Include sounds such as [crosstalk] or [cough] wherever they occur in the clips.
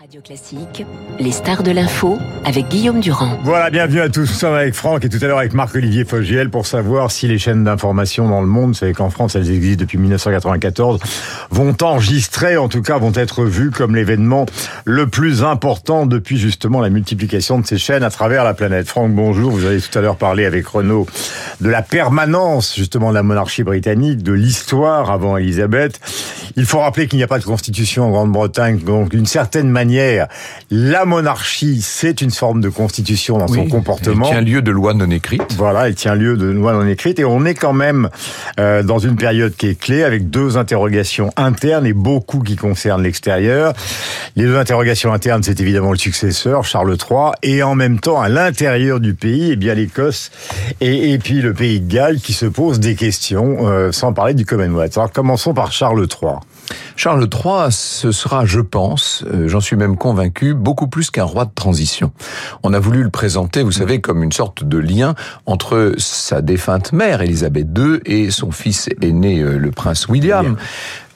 Radio Classique, les stars de l'info avec Guillaume Durand. Voilà, bienvenue à tous. Nous sommes avec Franck et tout à l'heure avec Marc-Olivier Fogiel pour savoir si les chaînes d'information dans le monde, c'est qu'en France elles existent depuis 1994, vont enregistrer, en tout cas vont être vues comme l'événement le plus important depuis justement la multiplication de ces chaînes à travers la planète. Franck, bonjour. Vous avez tout à l'heure parlé avec Renaud de la permanence justement de la monarchie britannique, de l'histoire avant Elisabeth. Il faut rappeler qu'il n'y a pas de constitution en Grande-Bretagne, donc d'une certaine manière, la monarchie, c'est une forme de constitution dans son comportement. Elle tient lieu de loi non écrite. Voilà, elle tient lieu de loi non écrite. Et on est quand même euh, dans une période qui est clé, avec deux interrogations internes et beaucoup qui concernent l'extérieur. Les deux interrogations internes, c'est évidemment le successeur, Charles III, et en même temps, à l'intérieur du pays, eh bien l'Écosse et, et, puis le pays de Galles qui se posent des questions, euh, sans parler du Commonwealth. Alors commençons par Charles III. Charles III, ce sera, je pense, euh, j'en suis même convaincu, beaucoup plus qu'un roi de transition. On a voulu le présenter, vous savez, comme une sorte de lien entre sa défunte mère, Élisabeth II, et son fils aîné, euh, le prince William.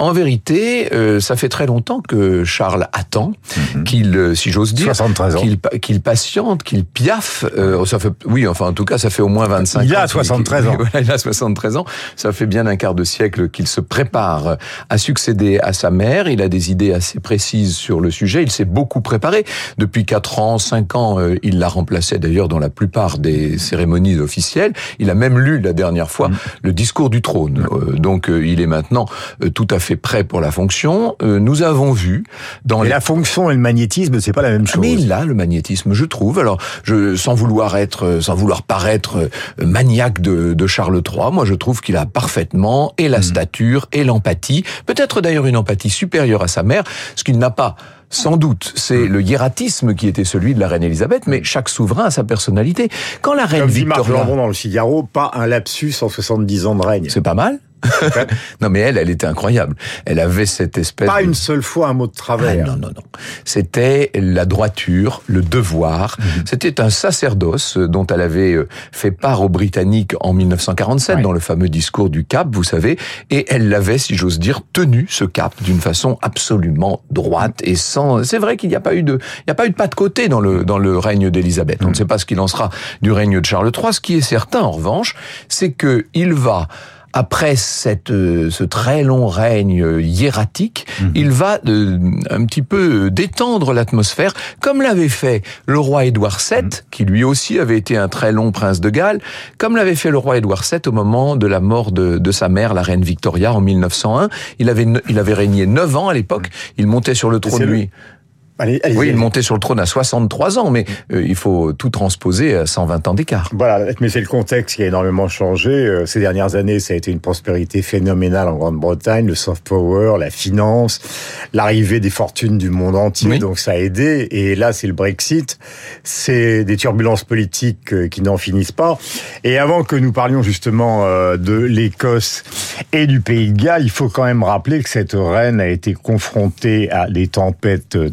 En vérité, euh, ça fait très longtemps que Charles attend Mhm. qu'il, euh, si j'ose dire, 73 ans. qu'il pa- qu'il patiente, qu'il piaffe. Euh, ça fait, oui, enfin, en tout cas, ça fait au moins 25 Il ans. a qu'il- 73 ans. Voilà, il a 73 [laughs] ans. Ça fait bien un quart de siècle qu'il se prépare à succéder à sa mère. Il a des idées assez précises sur le sujet. Il s'est beaucoup préparé. Depuis 4 ans, 5 ans, euh, il l'a remplacé d'ailleurs dans la plupart des cérémonies officielles. Il a même lu la dernière fois Mm. le discours du trône. Euh, donc, il est maintenant tout à fait prêt pour la fonction. Euh, nous avons vu dans Et les la fonction et le magnétisme, c'est pas la même chose. mais il a le magnétisme, je trouve. Alors, je, sans vouloir être, euh, sans vouloir paraître euh, maniaque de, de Charles III, moi je trouve qu'il a parfaitement et la Hmm. stature et l'empathie, peut-être d'ailleurs une empathie supérieure à sa mère, ce qu'il n'a pas. Sans doute, Hmm. c'est le hiératisme qui était celui de la reine Elisabeth, mais chaque souverain a sa personnalité. Quand la reine Comme dit Marc Victoria, Lambon dans le Figaro, pas un lapsus en 70 ans de règne. c'est pas mal. [laughs] non mais elle, elle était incroyable. Elle avait cette espèce Pas de- une seule fois un mot de Ah, travers. non, non, non. C'était la droiture, le devoir. Mhm. C'était un sacerdoce dont elle avait euh, fait part aux Britanniques en 1947 Ouais. dans le fameux discours du Cap, vous savez, et elle l'avait, si j'ose dire, tenu ce cap d'une façon absolument droite et sans. C'est vrai qu'il n'y a pas eu de, il n'y a pas eu de pas de côté dans le dans le règne d'Élisabeth. On ne sait pas ce qu'il en sera du règne de Charles III. Ce qui est certain, en revanche, c'est que il va après cette, euh, ce très long règne hiératique, il va euh, un petit peu euh, détendre l'atmosphère, comme l'avait fait le roi Édouard VII, qui lui aussi avait été un très long prince de Galles, comme l'avait fait le roi Édouard VII au moment de la mort de, de sa mère, la reine Victoria, en 1901. Il avait, il avait régné 9 ans à l'époque, il montait sur le trône, le- lui. Allez, allez, Oui, il montait sur le trône à 63 ans, mais euh, il faut tout transposer à 120 ans d'écart. Voilà, mais c'est le contexte qui a énormément changé. Euh, Ces dernières années, ça a été une prospérité phénoménale en Grande-Bretagne, le soft power, la finance, l'arrivée des fortunes du monde entier, Oui. donc ça a aidé. Et là, c'est le Brexit, c'est des turbulences politiques euh, qui n'en finissent pas. Et avant que nous parlions justement de l'Écosse et du Pays de Galles, il faut quand même rappeler que cette reine a été confrontée à des tempêtes euh,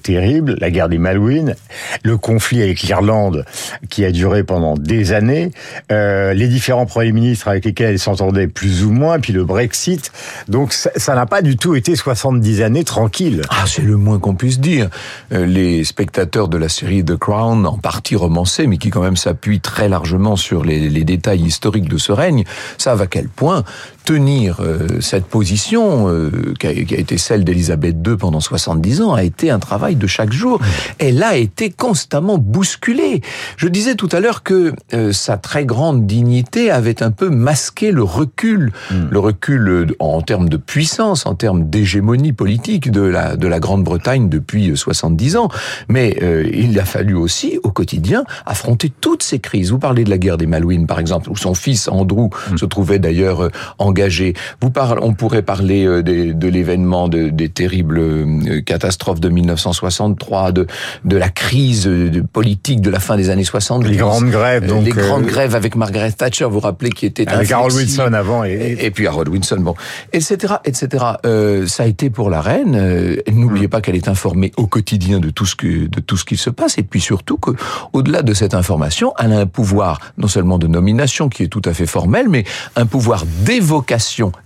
la guerre des Malouines, le conflit avec l'Irlande qui a duré pendant des années, euh, les différents premiers ministres avec lesquels elle s'entendait plus ou moins, puis le Brexit. Donc ça n'a pas du tout été 70 années tranquilles. Ah, c'est le moins qu'on puisse dire. Euh, les spectateurs de la série The Crown, en partie romancée, mais qui quand même s'appuie très largement sur les détails historiques de ce règne, savent à quel point tenir euh, cette position, euh, qui, a, qui a été celle d'Élisabeth II pendant 70 ans, a été un travail de chaque jour. Elle a été constamment bousculée. Je disais tout à l'heure que euh, sa très grande dignité avait un peu masqué le recul, le recul euh, en termes de puissance, en termes d'hégémonie politique de la, de la Grande-Bretagne depuis euh, 70 ans. Mais euh, il a fallu aussi, au quotidien, affronter toutes ces crises. Vous parlez de la guerre des Malouines, par exemple, où son fils Andrew se trouvait d'ailleurs euh, Vous parlez, on pourrait parler euh, de l'événement, de- des terribles euh, catastrophes de 1963, de, de la crise euh, de- politique de la fin des années 60. Les grandes grèves, donc, les grandes euh, grèves avec Margaret Thatcher, vous vous rappelez, qui était Avec Harold inflexible. Wilson avant et, Et, et puis Harold Wilson, bon, etc., etc. Euh, ça a été pour la reine. N'oubliez pas qu'elle est informée au quotidien de tout ce que de tout ce qui se passe, et puis surtout que, au-delà de cette information, elle a un pouvoir non seulement de nomination qui est tout à fait formel, mais un pouvoir d'évocation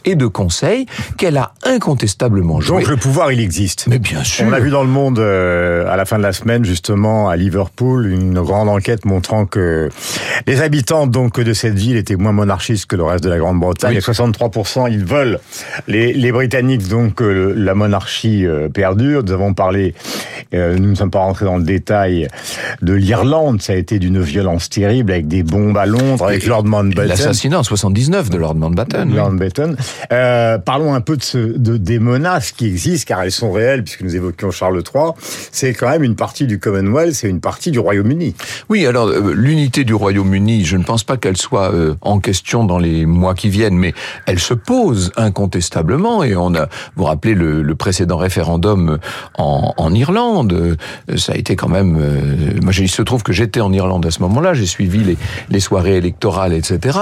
et de conseil qu'elle a incontestablement joué. Donc le pouvoir, il existe. Mais bien sûr. On a vu dans le monde, euh, à la fin de la semaine, justement, à Liverpool, une grande enquête montrant que les habitants donc de cette ville étaient moins monarchistes que le reste de la Grande-Bretagne. Oui. Et 63%, ils veulent. Les, les Britanniques, donc, euh, la monarchie euh, perdure. Nous avons parlé, nous ne sommes pas rentrés dans le détail, de l'Irlande. Ça a été d'une violence terrible, avec des bombes à Londres, avec Et- Lord Mountbatten. L'assassinat en 79 de Lord Mountbatten. Euh, parlons un peu des menaces qui existent, car elles sont réelles, puisque nous évoquions Charles III. C'est quand même une partie du Commonwealth, c'est une partie du Royaume-Uni. Oui, alors euh, l'unité du Royaume-Uni, je ne pense pas qu'elle soit euh, en question dans les mois qui viennent, mais elle se pose incontestablement. Et on a, vous rappelez le, précédent référendum en, Irlande, ça a été quand même. moi, il se trouve que j'étais en Irlande à ce moment-là, j'ai suivi les, les soirées électorales, etc.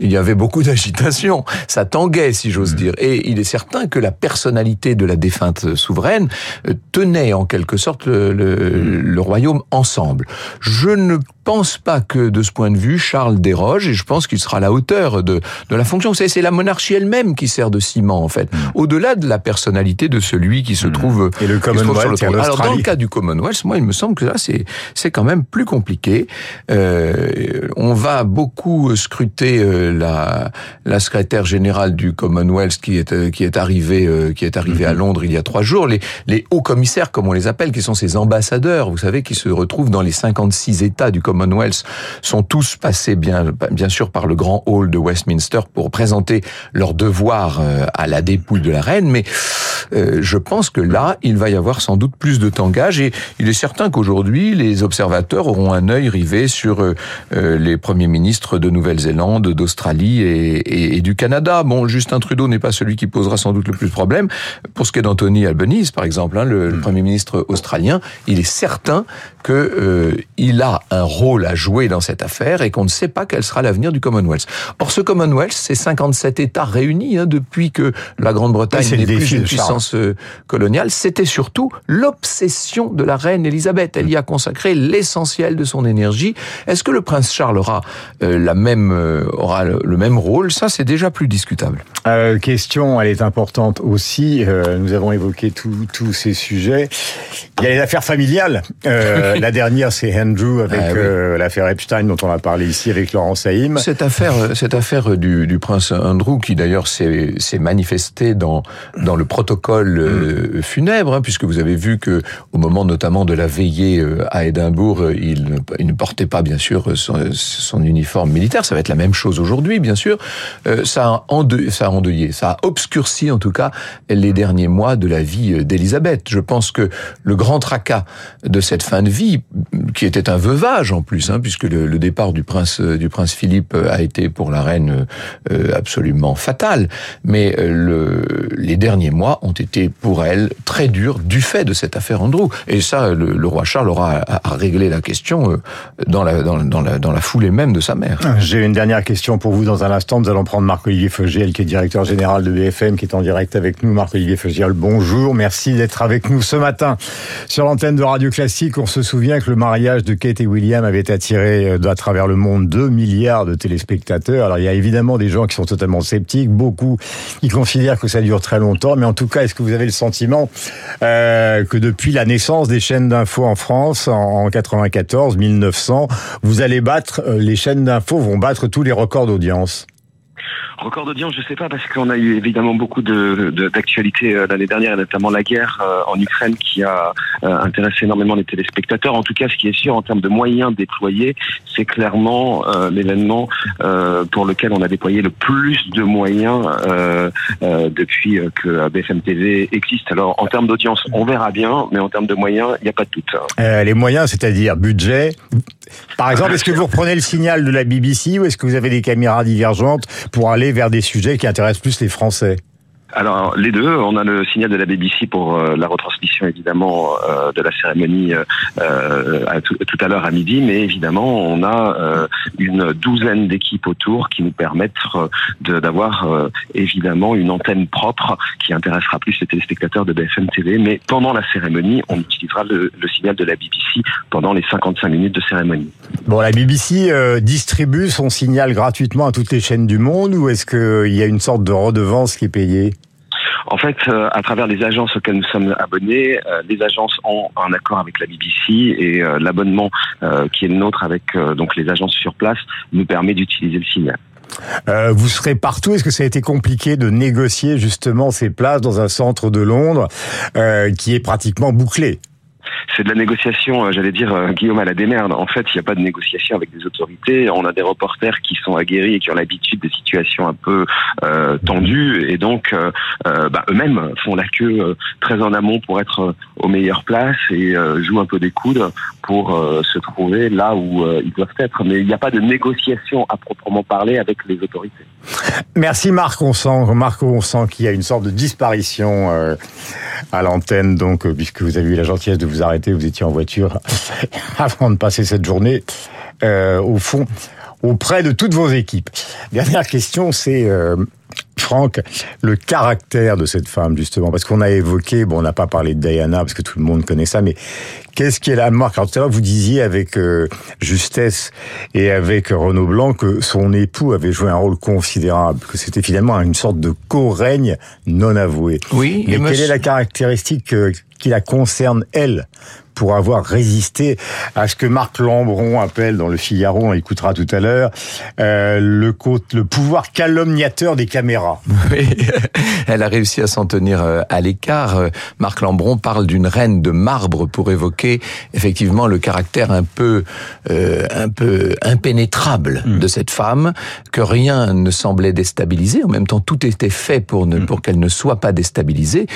Il y avait beaucoup d'agitation, ça tanguait, si j'ose dire. Et il est certain que la personnalité de la défunte souveraine euh, tenait en quelque sorte le, le, le royaume ensemble. Je ne pense pas que de ce point de vue, Charles déroge et je pense qu'il sera à la hauteur de, de la fonction. Vous savez, c'est la monarchie elle-même qui sert de ciment, en fait. Au-delà de la personnalité de celui qui se trouve, Et le trouve sur Commonwealth, le trône. Alors, dans le cas du Commonwealth, moi, il me semble que là, c'est, c'est quand même plus compliqué. Euh, on va beaucoup scruter euh, la, la secrétaire générale du Commonwealth qui est, euh, qui est arrivée, euh, qui est arrivée à Londres il y a trois jours. Les, les hauts commissaires, comme on les appelle, qui sont ces ambassadeurs, vous savez, qui se retrouvent dans les 56 États du Commonwealth, sont tous passés bien, bien sûr par le grand hall de Westminster pour présenter leurs devoirs euh, à la dépouille de la reine, mais euh, je pense que là, il va y avoir sans doute plus de tangage et il est certain qu'aujourd'hui, les observateurs auront un œil rivé sur euh, les premiers ministres de Nouvelle-Zélande, d'Australie et, et- et du Canada. Bon, Justin Trudeau n'est pas celui qui posera sans doute le plus de problèmes. Pour ce qui est d'Anthony Albanese, par exemple, hein, le, le premier ministre australien, il est certain que euh, il a un rôle à jouer dans cette affaire et qu'on ne sait pas quel sera l'avenir du Commonwealth. Or, ce Commonwealth, c'est 57 États réunis hein, depuis que la Grande-Bretagne Oui, n'est plus une puissance euh, coloniale. C'était surtout l'obsession de la reine Elisabeth. Elle y a consacré l'essentiel de son énergie. Est-ce que le prince Charles aura euh, la même euh, aura le, le même rôle? Ça, c'est déjà plus discutable. Euh, question, elle est importante aussi. Euh, nous avons évoqué tous ces sujets. Il y a les affaires familiales. Euh, [laughs] la dernière, c'est Andrew avec Ah oui. l'affaire Epstein dont on a parlé ici avec Laurent Saïm. Cette affaire, cette affaire du, du prince Andrew, qui d'ailleurs s'est manifestée dans dans le protocole funèbre, hein, puisque vous avez vu que au moment notamment de la veillée à Édimbourg, il ne, il ne portait pas bien sûr son, son uniforme militaire. Ça va être la même chose aujourd'hui, bien sûr. Ça a ça a endeuillé, ça a obscurci en tout cas les derniers mois de la vie euh, d'Élisabeth. Je pense que le grand tracas de cette fin de vie, qui était un veuvage en plus, hein, puisque le, le départ du prince euh, du prince Philippe euh, a été pour la reine euh, absolument fatal, mais euh, le, les derniers mois ont été pour elle très durs du fait de cette affaire Andrew. Et ça, le, le roi Charles aura à, à régler la question euh, dans la, dans, la dans la foulée même de sa mère. J'ai une dernière question pour vous dans un instant. Nous allons prendre Marc-Olivier Fogiel, qui est directeur général de BFM, qui est en direct avec nous. Marc-Olivier Fogiel, bonjour. Merci d'être avec nous ce matin. Sur l'antenne de Radio Classique, on se souvient que le mariage de Kate et William avait attiré euh, à travers le monde 2 milliards de téléspectateurs. Alors, il y a évidemment des gens qui sont totalement sceptiques, beaucoup qui considèrent que ça dure très longtemps. Mais en tout cas, est-ce que vous avez le sentiment euh, que depuis la naissance des chaînes d'infos en France, en 94, 1900, vous allez battre, euh, les chaînes d'infos vont battre tous les records d'audience? Record d'audience, je sais pas, parce qu'on a eu évidemment beaucoup de de- d'actualités euh, l'année dernière, et notamment la guerre euh, en Ukraine qui a euh, intéressé énormément les téléspectateurs. En tout cas, ce qui est sûr en termes de moyens déployés, c'est clairement l'événement pour lequel on a déployé le plus de moyens depuis que BFM TV existe. Alors, en termes d'audience, on verra bien, mais en termes de moyens, il n'y a pas de doute. Les moyens, c'est-à-dire budget. Par exemple, est-ce que vous reprenez le signal de la BBC ou est-ce que vous avez des caméras divergentes pour aller vers des sujets qui intéressent plus les Français alors les deux, on a le signal de la BBC pour euh, la retransmission évidemment euh, de la cérémonie euh, à tout, à l'heure à midi, mais évidemment on a une douzaine d'équipes autour qui nous permettent d'avoir évidemment une antenne propre qui intéressera plus les téléspectateurs de BFM TV. Mais pendant la cérémonie, on utilisera le, le signal de la BBC pendant les 55 minutes de cérémonie. Bon, la BBC distribue son signal gratuitement à toutes les chaînes du monde ou est-ce qu'il y a une sorte de redevance qui est payée? En fait, euh, à travers les agences auxquelles nous sommes abonnés, euh, les agences ont un accord avec la BBC et euh, l'abonnement qui est le nôtre avec donc les agences sur place nous permet d'utiliser le signal. vous serez partout. Est-ce que ça a été compliqué de négocier justement ces places dans un centre de Londres qui est pratiquement bouclé? C'est de la négociation, euh, j'allais dire, euh, Guillaume à la démerde. En fait, il n'y a pas de négociation avec des autorités. On a des reporters qui sont aguerris et qui ont l'habitude des situations un peu euh, tendues et donc bah, eux-mêmes font la queue très en amont pour être aux meilleures places et jouent un peu des coudes pour se trouver là où ils doivent être. Mais il n'y a pas de négociation à proprement parler avec les autorités. Merci Marc. On sent, sent qu'il y a une sorte de disparition à l'antenne, donc puisque vous avez eu la gentillesse de vous arrêter, vous étiez en voiture [laughs] avant de passer cette journée, euh, au fond, auprès de toutes vos équipes. Dernière question, c'est euh, Franck, le caractère de cette femme, justement, parce qu'on a évoqué, bon, on n'a pas parlé de Diana, parce que tout le monde connaît ça, mais qu'est-ce qui est la marque? Alors tout à l'heure, vous disiez avec euh, justesse et avec Renaud Blanc que son époux avait joué un rôle considérable, que c'était finalement une sorte de co-règne non avoué. Oui. Mais quelle est la caractéristique euh, qui la concerne, elle pour avoir résisté à ce que Marc Lambron appelle dans le Figaro, on écoutera tout à l'heure, euh, le, le pouvoir calomniateur des caméras. [laughs] Oui, elle a réussi à s'en tenir euh, à l'écart. Euh, Marc Lambron parle d'une reine de marbre pour évoquer effectivement le caractère un peu, euh, un peu impénétrable mm. de cette femme, que rien ne semblait déstabiliser. En même temps, tout était fait pour ne, mm. pour qu'elle ne soit pas déstabilisée.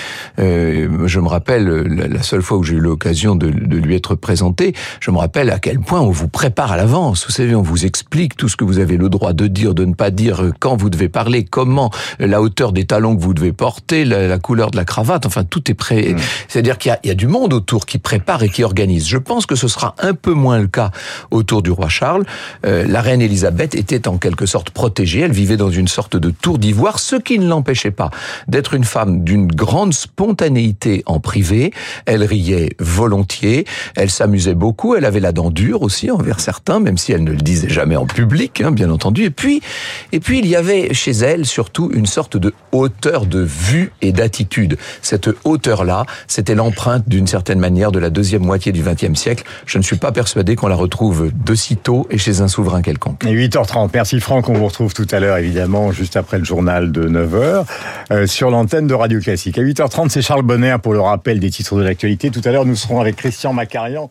Euh, je me rappelle la seule fois où j'ai eu l'occasion de de, lui être présenté, je me rappelle à quel point on vous prépare à l'avance. Vous savez, on vous explique tout ce que vous avez le droit de dire, de ne pas dire, quand vous devez parler, comment, la hauteur des talons que vous devez porter, la, couleur de la cravate, enfin tout est prêt. Mmh. C'est-à-dire qu'il y, a du monde autour qui prépare et qui organise. Je pense que ce sera un peu moins le cas autour du roi Charles. Euh, la reine Elisabeth était en quelque sorte protégée. Elle vivait dans une sorte de tour d'ivoire, ce qui ne l'empêchait pas d'être une femme d'une grande spontanéité en privé. Elle riait volontiers elle s'amusait beaucoup. Elle avait la dent dure aussi envers certains, même si elle ne le disait jamais en public, hein, bien entendu. Et puis, et puis il y avait chez elle surtout une sorte de hauteur de vue et d'attitude. Cette hauteur-là, c'était l'empreinte d'une certaine manière de la deuxième moitié du XXe siècle. Je ne suis pas persuadé qu'on la retrouve de sitôt et chez un souverain quelconque. Et 8h30. Merci Franck. On vous retrouve tout à l'heure, évidemment, juste après le journal de 9h, euh, sur l'antenne de Radio Classique. À 8h30, c'est Charles Bonner pour le rappel des titres de l'actualité. Tout à l'heure, nous serons avec Christian Macarian